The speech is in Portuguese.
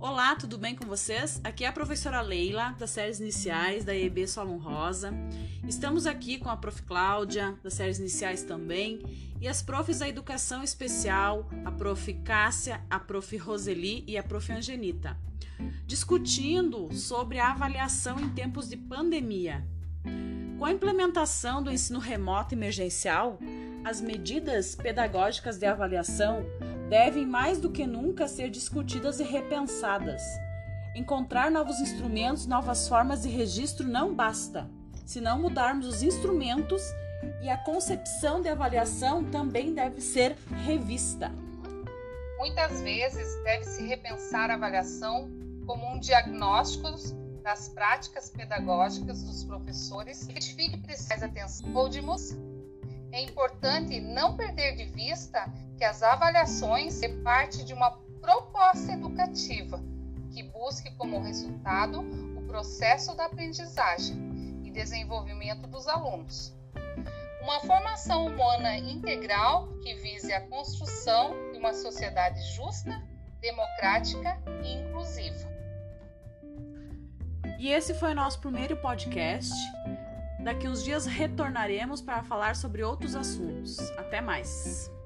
Olá, tudo bem com vocês? Aqui é a professora Leila, das séries iniciais da EB Solon Rosa. Estamos aqui com a prof. Cláudia, das séries iniciais também, e as profs da educação especial, a prof. Cássia, a prof. Roseli e a prof. Angenita, discutindo sobre a avaliação em tempos de pandemia. Com a implementação do ensino remoto emergencial, as medidas pedagógicas de avaliação devem mais do que nunca ser discutidas e repensadas. Encontrar novos instrumentos, novas formas de registro não basta. Se não mudarmos os instrumentos e a concepção de avaliação também deve ser revista. Muitas vezes deve-se repensar a avaliação como um diagnóstico das práticas pedagógicas dos professores que identifique precisa atenção ou de é importante não perder de vista que as avaliações é parte de uma proposta educativa que busque como resultado o processo da aprendizagem e desenvolvimento dos alunos. Uma formação humana integral que vise a construção de uma sociedade justa, democrática e inclusiva. E esse foi o nosso primeiro podcast. Daqui uns dias retornaremos para falar sobre outros assuntos. Até mais!